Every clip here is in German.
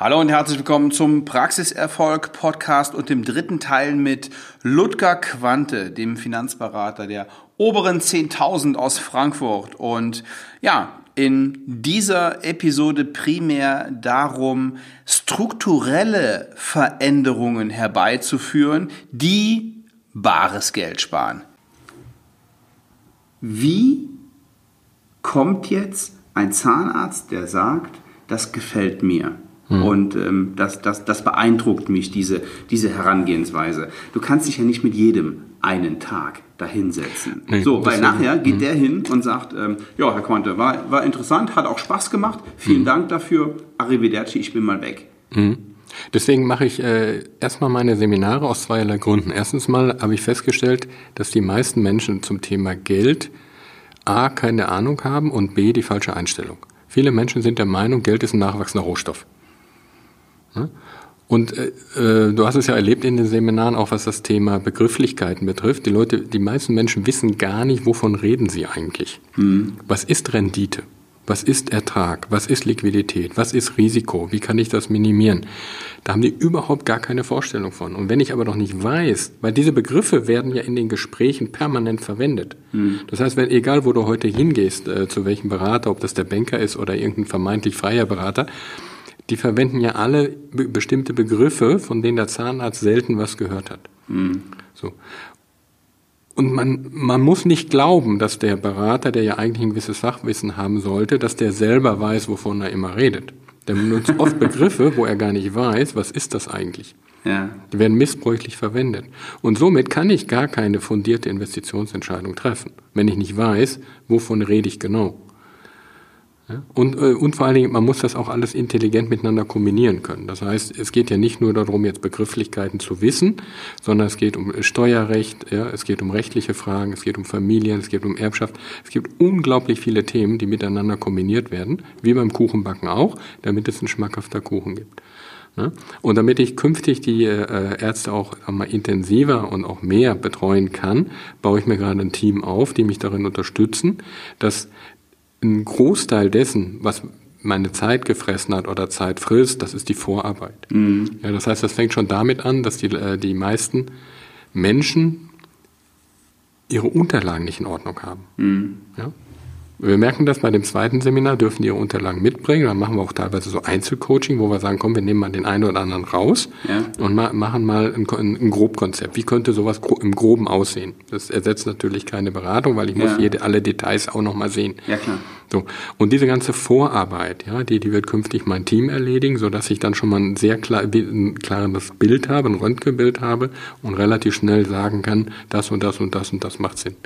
Hallo und herzlich willkommen zum Praxiserfolg Podcast und dem dritten Teil mit Ludger Quante, dem Finanzberater der oberen 10.000 aus Frankfurt. Und ja, in dieser Episode primär darum, strukturelle Veränderungen herbeizuführen, die bares Geld sparen. Wie kommt jetzt ein Zahnarzt, der sagt, das gefällt mir? Mhm. Und ähm, das, das, das beeindruckt mich, diese, diese Herangehensweise. Du kannst dich ja nicht mit jedem einen Tag dahinsetzen. Nee, so, weil nachher geht mhm. der hin und sagt, ähm, ja, Herr Quante, war, war interessant, hat auch Spaß gemacht, vielen mhm. Dank dafür, arrivederci, ich bin mal weg. Mhm. Deswegen mache ich äh, erstmal meine Seminare aus zweierlei Gründen. Erstens mal habe ich festgestellt, dass die meisten Menschen zum Thema Geld A keine Ahnung haben und B die falsche Einstellung. Viele Menschen sind der Meinung, Geld ist ein nachwachsender Rohstoff. Und äh, äh, du hast es ja erlebt in den Seminaren, auch was das Thema Begrifflichkeiten betrifft. Die Leute, die meisten Menschen wissen gar nicht, wovon reden sie eigentlich. Mhm. Was ist Rendite? Was ist Ertrag? Was ist Liquidität? Was ist Risiko? Wie kann ich das minimieren? Da haben die überhaupt gar keine Vorstellung von. Und wenn ich aber noch nicht weiß, weil diese Begriffe werden ja in den Gesprächen permanent verwendet. Mhm. Das heißt, wenn, egal wo du heute hingehst, äh, zu welchem Berater, ob das der Banker ist oder irgendein vermeintlich freier Berater, die verwenden ja alle be bestimmte Begriffe, von denen der Zahnarzt selten was gehört hat. Mhm. So. Und man, man muss nicht glauben, dass der Berater, der ja eigentlich ein gewisses Fachwissen haben sollte, dass der selber weiß, wovon er immer redet. Der benutzt oft Begriffe, wo er gar nicht weiß, was ist das eigentlich. Ja. Die werden missbräuchlich verwendet. Und somit kann ich gar keine fundierte Investitionsentscheidung treffen, wenn ich nicht weiß, wovon rede ich genau. Und, äh, und vor allen Dingen, man muss das auch alles intelligent miteinander kombinieren können. Das heißt, es geht ja nicht nur darum, jetzt Begrifflichkeiten zu wissen, sondern es geht um Steuerrecht, ja, es geht um rechtliche Fragen, es geht um Familien, es geht um Erbschaft. Es gibt unglaublich viele Themen, die miteinander kombiniert werden, wie beim Kuchenbacken auch, damit es ein schmackhafter Kuchen gibt. Und damit ich künftig die äh, Ärzte auch mal intensiver und auch mehr betreuen kann, baue ich mir gerade ein Team auf, die mich darin unterstützen, dass ein Großteil dessen, was meine Zeit gefressen hat oder Zeit frisst, das ist die Vorarbeit. Mhm. Ja, das heißt, das fängt schon damit an, dass die, äh, die meisten Menschen ihre Unterlagen nicht in Ordnung haben. Mhm. Ja? Wir merken das bei dem zweiten Seminar, dürfen die ihre Unterlagen mitbringen. Dann machen wir auch teilweise so Einzelcoaching, wo wir sagen, komm, wir nehmen mal den einen oder anderen raus ja. und ma machen mal ein, ein, Grobkonzept. Wie könnte sowas im Groben aussehen? Das ersetzt natürlich keine Beratung, weil ich ja. muss jede, alle Details auch nochmal sehen. Ja, klar. So. Und diese ganze Vorarbeit, ja, die, die wird künftig mein Team erledigen, so dass ich dann schon mal ein sehr klar, ein klares Bild habe, ein Röntgenbild habe und relativ schnell sagen kann, das und das und das und das macht Sinn.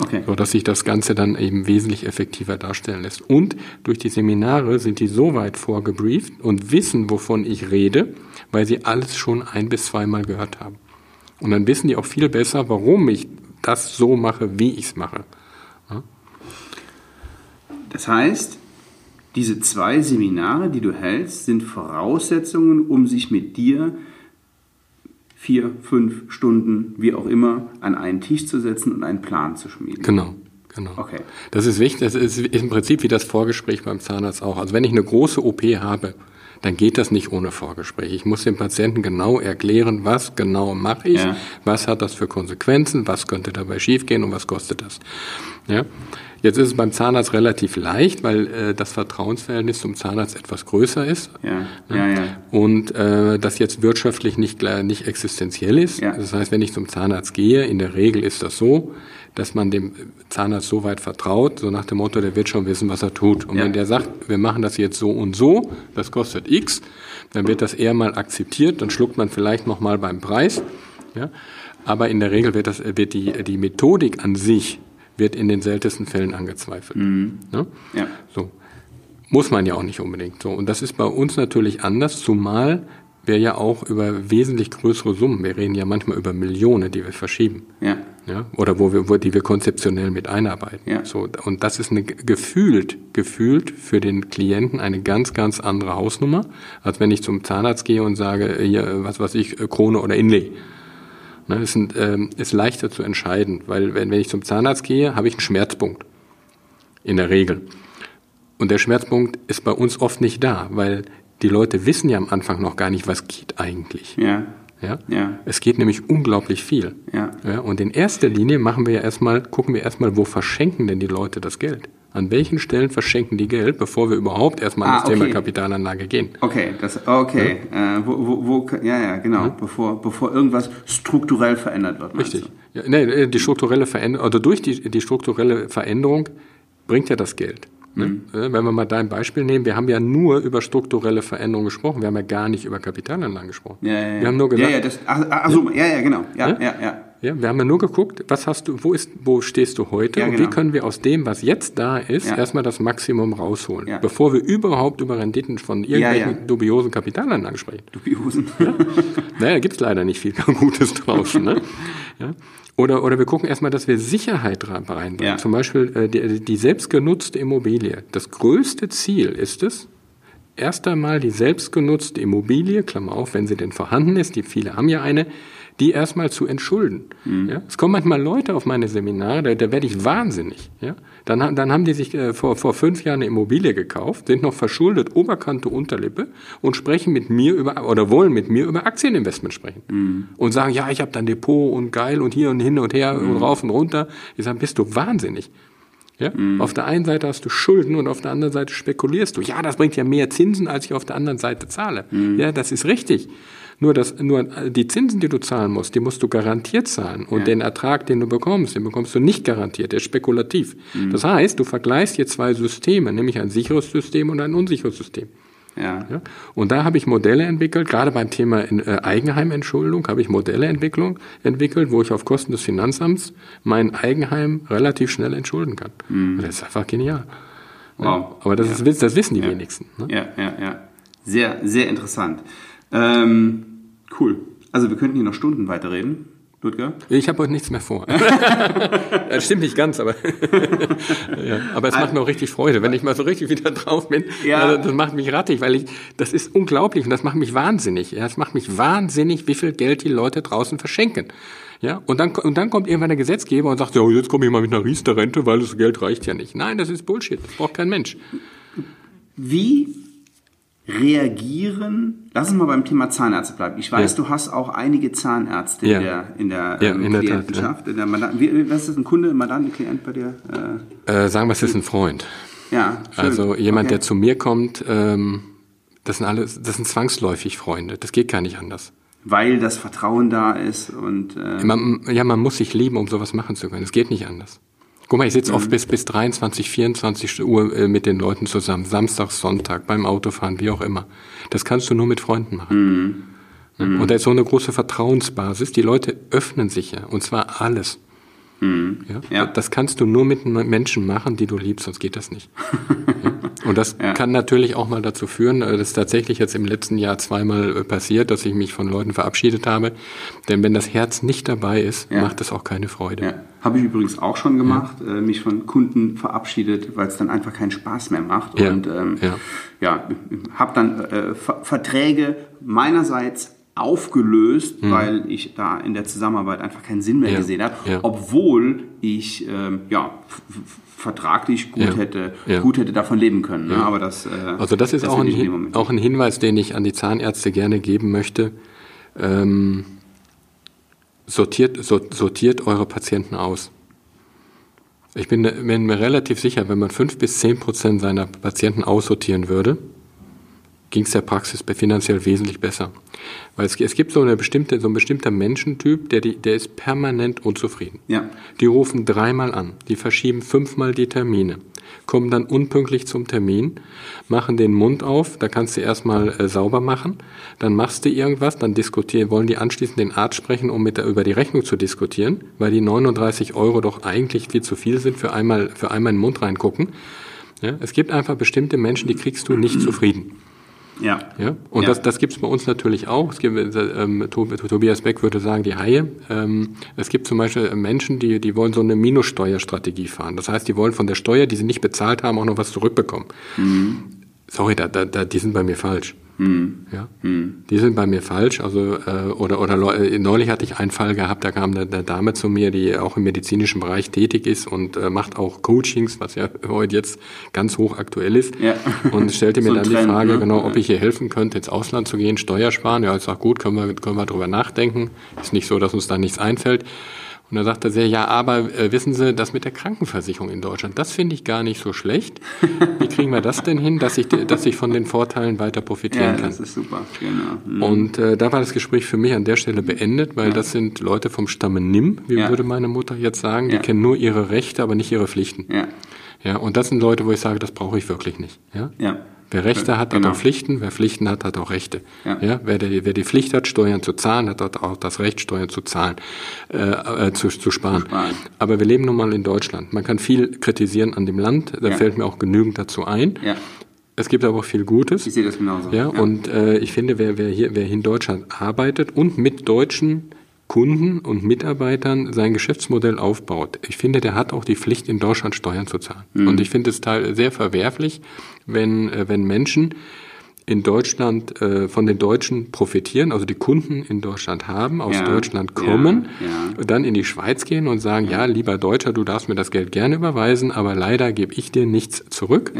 Okay. So dass sich das Ganze dann eben wesentlich effektiver darstellen lässt. Und durch die Seminare sind die so weit vorgebrieft und wissen, wovon ich rede, weil sie alles schon ein bis zweimal gehört haben. Und dann wissen die auch viel besser, warum ich das so mache, wie ich es mache. Das heißt, diese zwei Seminare, die du hältst, sind Voraussetzungen, um sich mit dir vier, fünf Stunden, wie auch immer, an einen Tisch zu setzen und einen Plan zu schmieden. Genau. Genau. Okay. Das ist wichtig. Das ist im Prinzip wie das Vorgespräch beim Zahnarzt auch. Also wenn ich eine große OP habe, dann geht das nicht ohne Vorgespräch. Ich muss dem Patienten genau erklären, was genau mache ich, ja. was hat das für Konsequenzen, was könnte dabei schiefgehen und was kostet das. Ja? Jetzt ist es beim Zahnarzt relativ leicht, weil äh, das Vertrauensverhältnis zum Zahnarzt etwas größer ist. Ja. Ja, ja. Und äh, das jetzt wirtschaftlich nicht, nicht existenziell ist. Ja. Das heißt, wenn ich zum Zahnarzt gehe, in der Regel ist das so, dass man dem Zahnarzt so weit vertraut, so nach dem Motto, der wird schon wissen, was er tut. Und ja. wenn der sagt, wir machen das jetzt so und so, das kostet X, dann wird das eher mal akzeptiert, dann schluckt man vielleicht noch mal beim Preis. Ja? Aber in der Regel wird, das, wird die, die Methodik an sich wird in den seltensten Fällen angezweifelt. Mhm. Ne? Ja. So. Muss man ja auch nicht unbedingt. So. Und das ist bei uns natürlich anders, zumal wir ja auch über wesentlich größere Summen, wir reden ja manchmal über Millionen, die wir verschieben. Ja. Ja, oder wo wir, wo, die wir konzeptionell mit einarbeiten. Ja. So, und das ist eine gefühlt, gefühlt für den Klienten eine ganz, ganz andere Hausnummer, als wenn ich zum Zahnarzt gehe und sage, hier, was weiß ich, Krone oder Inlay. Ne, ist, ein, ähm, ist leichter zu entscheiden, weil wenn, wenn ich zum Zahnarzt gehe, habe ich einen Schmerzpunkt. In der Regel. Und der Schmerzpunkt ist bei uns oft nicht da, weil Die Leute wissen ja am Anfang noch gar nicht, was geht eigentlich. Ja. Ja? Ja. Es geht nämlich unglaublich viel. Ja. Ja, und in erster Linie machen wir ja erstmal, gucken wir erstmal, wo verschenken denn die Leute das Geld? An welchen Stellen verschenken die Geld, bevor wir überhaupt erstmal Ah, an das Thema okay. Kapitalanlage gehen? Okay, das, okay. Äh, wo, wo, wo, ja, ja, genau. Bevor, bevor irgendwas strukturell verändert wird. Richtig. Ja, nee, die strukturelle Veränderung, oder durch die, die strukturelle Veränderung bringt ja das Geld. Ne? Mhm. Äh, Wenn wir mal dein Beispiel nehmen, wir haben ja nur über strukturelle Veränderungen gesprochen, wir haben ja gar nicht über Kapitalanlagen gesprochen. Ja, ja, ja. Wir haben nur gesagt, ja, ja, das, ach, ach so, ja, ja, genau. Ja, Ja? ja, ja. Ja, wir haben ja nur geguckt, was hast du, wo ist, wo stehst du heute Ja, und wie genau. können wir aus dem, was jetzt da ist, Ja. erstmal das Maximum rausholen, Ja. bevor wir überhaupt über Renditen von irgendwelchen ja. dubiosen Kapitalanlagen sprechen. Dubiosen. Naja, da gibt's leider nicht viel Gutes draußen. Ne? Ja? Oder, oder wir gucken erstmal, dass wir Sicherheit rein- reinbringen. Ja. Zum Beispiel äh, die, die selbstgenutzte Immobilie. Das größte Ziel ist es, erst einmal die selbstgenutzte Immobilie, Klammer auf, wenn sie denn vorhanden ist, die viele haben ja eine, die erstmal zu entschulden. Ja? Es kommen manchmal Leute auf meine Seminare, da, da werde ich wahnsinnig. Ja? Dann, dann haben die sich äh, vor, vor fünf Jahren eine Immobilie gekauft, sind noch verschuldet, Oberkante, Unterlippe und sprechen mit mir über, oder wollen mit mir über Aktieninvestment sprechen. Und sagen, ja, ich habe da ein Depot und geil und hier und hin und her und rauf und runter. Ich sage, bist du wahnsinnig. Ja? Auf der einen Seite hast du Schulden und auf der anderen Seite spekulierst du. Ja, das bringt ja mehr Zinsen, als ich auf der anderen Seite zahle. Ja, das ist richtig. Nur, das, nur die Zinsen, die du zahlen musst, die musst du garantiert zahlen. Und Ja. den Ertrag, den du bekommst, den bekommst du nicht garantiert. Der ist spekulativ. Das heißt, du vergleichst hier zwei Systeme, nämlich ein sicheres System und ein unsicheres System. Ja. Ja? Und da habe ich Modelle entwickelt, gerade beim Thema äh, Eigenheimentschuldung habe ich Modelle Entwicklung, entwickelt, wo ich auf Kosten des Finanzamts mein Eigenheim relativ schnell entschulden kann. Und Das ist einfach genial. Wow. Ja, aber das, Ja. ist, das wissen die wenigsten. Ne? Ja, ja, ja. Sehr, sehr interessant. Ähm, cool. Also wir könnten hier noch Stunden weiterreden, Ludger. Ich habe heute nichts mehr vor. das stimmt nicht ganz, aber, ja, aber es macht mir auch richtig Freude, wenn ich mal so richtig wieder drauf bin. Ja. Ja. Das macht mich rattig, weil ich, das ist unglaublich und das macht mich wahnsinnig. Ja, es macht mich wahnsinnig, wie viel Geld die Leute draußen verschenken. Ja, und dann, und dann kommt irgendwann der Gesetzgeber und sagt, ja, jetzt komme ich mal mit einer Riester-Rente, weil das Geld reicht ja nicht. Nein, das ist Bullshit. Das braucht kein Mensch. Wie reagieren, lass uns mal beim Thema Zahnärzte bleiben. Ich weiß, Ja. du hast auch einige Zahnärzte Ja. in der, in der, Ja, ähm, in der Tat, Klientenschaft. in der Mandan- wie, was ist das, ein Kunde, ein Mandant, ein Klient bei dir? Äh, Äh, sagen wir, es ist ein Freund. ja, schön. Also jemand, Okay. der zu mir kommt, ähm, das sind alles, das sind zwangsläufig Freunde. Das geht gar nicht anders. Weil das Vertrauen da ist und äh, Man, ja, man muss sich lieben, um sowas machen zu können. Es geht nicht anders. Guck mal, ich sitze oft bis, bis 23, 24 Uhr äh, mit den Leuten zusammen. Samstag, Sonntag, beim Autofahren, wie auch immer. Das kannst du nur mit Freunden machen. Ja, Und da ist so eine große Vertrauensbasis. Die Leute öffnen sich ja. Und zwar alles. Ja? Ja. Das kannst du nur mit Menschen machen, die du liebst, sonst geht das nicht. ja? Und das Ja. kann natürlich auch mal dazu führen, äh, das ist tatsächlich jetzt im letzten Jahr zweimal äh, passiert, dass ich mich von Leuten verabschiedet habe. Denn wenn das Herz nicht dabei ist, macht es auch keine Freude. Habe ich übrigens auch schon gemacht, äh, mich von Kunden verabschiedet, weil es dann einfach keinen Spaß mehr macht. Und ähm, ja. ja, habe dann äh, Ver Verträge meinerseits aufgelöst, weil ich da in der Zusammenarbeit einfach keinen Sinn mehr Mhm. Ja, gesehen habe, ja. obwohl ich ähm, ja vertraglich gut Ja, hätte gut hätte davon leben können. Ne? Aber das äh, Also das ist auch, will ein, auch ein Hinweis, den ich an die Zahnärzte gerne geben möchte. Ähm, sortiert, so, sortiert eure Patienten aus. Ich bin, bin mir relativ sicher, wenn man fünf bis zehn Prozent seiner Patienten aussortieren würde, ging es der Praxis finanziell wesentlich besser. Weil es, es gibt so, eine bestimmte, so ein bestimmter Menschentyp, der, der ist permanent unzufrieden. Ja. Die rufen dreimal an, die verschieben fünfmal die Termine, kommen dann unpünktlich zum Termin, machen den Mund auf, da kannst du erstmal äh, sauber machen, dann machst du irgendwas, dann diskutieren, wollen die anschließend den Arzt sprechen, um mit der, über die Rechnung zu diskutieren, weil die 39 Euro doch eigentlich viel zu viel sind für einmal, für einmal in den Mund reingucken. Ja, es gibt einfach bestimmte Menschen, die kriegst du nicht zufrieden. Ja. Ja? Und Ja. das, das gibt es bei uns natürlich auch. Es gibt, äh, ähm, Tob- Tobias Beck würde sagen, die Haie. Ähm, es gibt zum Beispiel Menschen, die, die wollen so eine Minussteuerstrategie fahren. Das heißt, die wollen von der Steuer, die sie nicht bezahlt haben, auch noch was zurückbekommen. Mhm. Sorry, da, da, da, die sind bei mir falsch. Mhm. Ja? Mhm. Die sind bei mir falsch. Also, äh, oder, oder äh, neulich hatte ich einen Fall gehabt, da kam eine, eine, Dame zu mir, die auch im medizinischen Bereich tätig ist und äh, macht auch Coachings, was ja heute jetzt ganz hoch aktuell ist. Ja. Und stellte mir so dann Trend, die Frage, ne? genau, ob ich ihr helfen könnte, ins Ausland zu gehen, Steuer sparen. Ja, ich sage, gut, können wir, können wir drüber nachdenken. Ist nicht so, dass uns da nichts einfällt. Und da sagte sie, ja, aber äh, wissen Sie, das mit der Krankenversicherung in Deutschland, das finde ich gar nicht so schlecht. Wie kriegen wir das denn hin, dass ich, dass ich von den Vorteilen weiter profitieren ja, kann? das ist super, genau. Mhm. Und äh, da war das Gespräch für mich an der Stelle beendet, weil ja. das sind Leute vom Stamme Nimm, wie ja. würde meine Mutter jetzt sagen, die kennen nur ihre Rechte, aber nicht ihre Pflichten. Ja. Ja, und das sind Leute, wo ich sage, das brauche ich wirklich nicht. Ja. ja. Wer Rechte hat, genau. hat auch Pflichten. Wer Pflichten hat, hat auch Rechte. Ja. ja wer, die, wer die Pflicht hat, Steuern zu zahlen, hat auch das Recht, Steuern zu zahlen, äh, äh, zu, zu sparen. sparen. Aber wir leben nun mal in Deutschland. Man kann viel kritisieren an dem Land. Da ja. fällt mir auch genügend dazu ein. Ja. Es gibt aber auch viel Gutes. Ich sehe das genauso. Ja, ja. und äh, ich finde, wer, wer, hier, wer hier in Deutschland arbeitet und mit Deutschen Kunden und Mitarbeitern sein Geschäftsmodell aufbaut. Ich finde, der hat auch die Pflicht, in Deutschland Steuern zu zahlen. Mhm. Und ich finde es sehr verwerflich, wenn, äh, wenn Menschen in Deutschland äh, von den Deutschen profitieren, also die Kunden in Deutschland haben, aus ja, Deutschland kommen, ja, ja. dann in die Schweiz gehen und sagen, ja. lieber Deutscher, du darfst mir das Geld gerne überweisen, aber leider gebe ich dir nichts zurück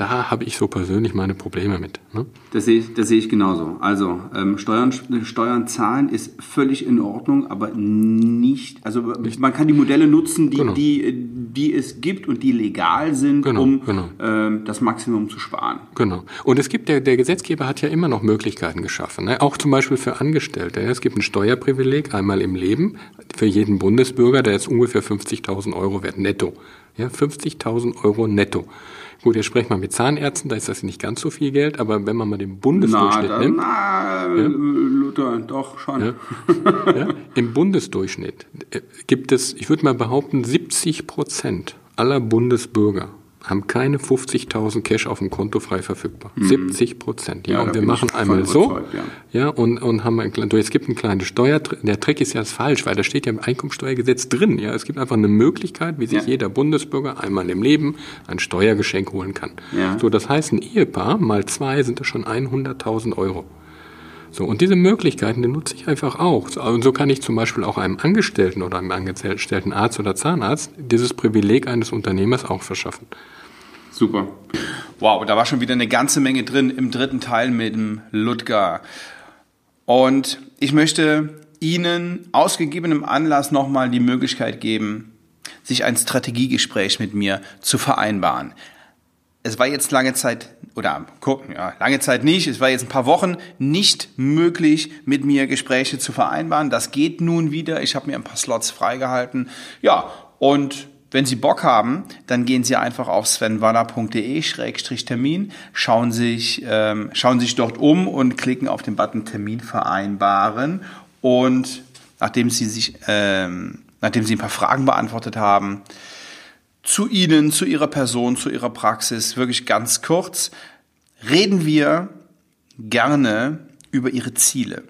da habe ich so persönlich meine Probleme mit. Ne? Das, sehe ich, das sehe ich genauso. Also ähm, Steuern, Steuern zahlen ist völlig in Ordnung, aber nicht, also nicht. man kann die Modelle nutzen, die, genau. die, die es gibt und die legal sind, genau, um genau. Ähm, das Maximum zu sparen. Genau. Und es gibt, der, der Gesetzgeber hat ja immer noch Möglichkeiten geschaffen, ne? auch zum Beispiel für Angestellte. Es gibt ein Steuerprivileg einmal im Leben für jeden Bundesbürger, der ist ungefähr 50.000 Euro wert netto. Ja, 50.000 Euro netto. Gut, jetzt sprechen wir mit Zahnärzten, da ist das nicht ganz so viel Geld, aber wenn man mal den Bundesdurchschnitt na, da, nimmt. Na, ja, Luther, doch schon. Ja, ja, Im Bundesdurchschnitt äh, gibt es, ich würde mal behaupten, 70 Prozent aller Bundesbürger haben keine 50.000 Cash auf dem Konto frei verfügbar. Mhm. 70 Prozent. Ja, ja und wir machen einmal so. Ja. ja, und, und haben ein, es gibt einen kleinen Steuer, der Trick ist ja falsch, weil da steht ja im Einkommensteuergesetz drin. Ja, es gibt einfach eine Möglichkeit, wie sich ja. jeder Bundesbürger einmal im Leben ein Steuergeschenk holen kann. Ja. So, das heißt, ein Ehepaar mal zwei sind das schon 100.000 Euro. So, und diese Möglichkeiten, die nutze ich einfach auch. Und so kann ich zum Beispiel auch einem Angestellten oder einem angestellten Arzt oder Zahnarzt dieses Privileg eines Unternehmers auch verschaffen. Super. Wow, da war schon wieder eine ganze Menge drin im dritten Teil mit dem Ludger. Und ich möchte Ihnen aus gegebenem Anlass nochmal die Möglichkeit geben, sich ein Strategiegespräch mit mir zu vereinbaren es war jetzt lange Zeit, oder gucken, ja, lange Zeit nicht, es war jetzt ein paar Wochen nicht möglich, mit mir Gespräche zu vereinbaren. Das geht nun wieder. Ich habe mir ein paar Slots freigehalten. Ja, und wenn Sie Bock haben, dann gehen Sie einfach auf svenwanner.de-termin, schauen sich, ähm, schauen sich dort um und klicken auf den Button Termin vereinbaren. Und nachdem Sie sich, ähm, nachdem Sie ein paar Fragen beantwortet haben, zu Ihnen, zu Ihrer Person, zu Ihrer Praxis, wirklich ganz kurz, reden wir gerne über Ihre Ziele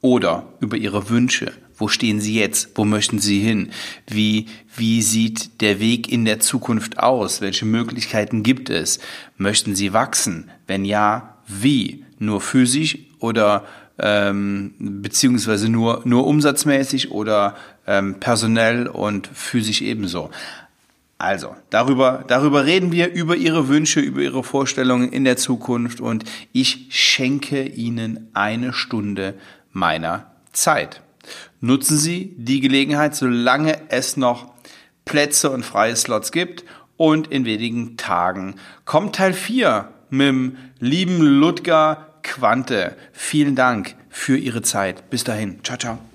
oder über Ihre Wünsche. Wo stehen Sie jetzt? Wo möchten Sie hin? Wie, wie sieht der Weg in der Zukunft aus? Welche Möglichkeiten gibt es? Möchten Sie wachsen? Wenn ja, wie? Nur physisch oder ähm, beziehungsweise nur, nur umsatzmäßig oder ähm, personell und physisch ebenso? Also, darüber, darüber reden wir, über Ihre Wünsche, über Ihre Vorstellungen in der Zukunft und ich schenke Ihnen eine Stunde meiner Zeit. Nutzen Sie die Gelegenheit, solange es noch Plätze und freie Slots gibt und in wenigen Tagen kommt Teil 4 mit dem lieben Ludger Quante. Vielen Dank für Ihre Zeit. Bis dahin. Ciao, ciao.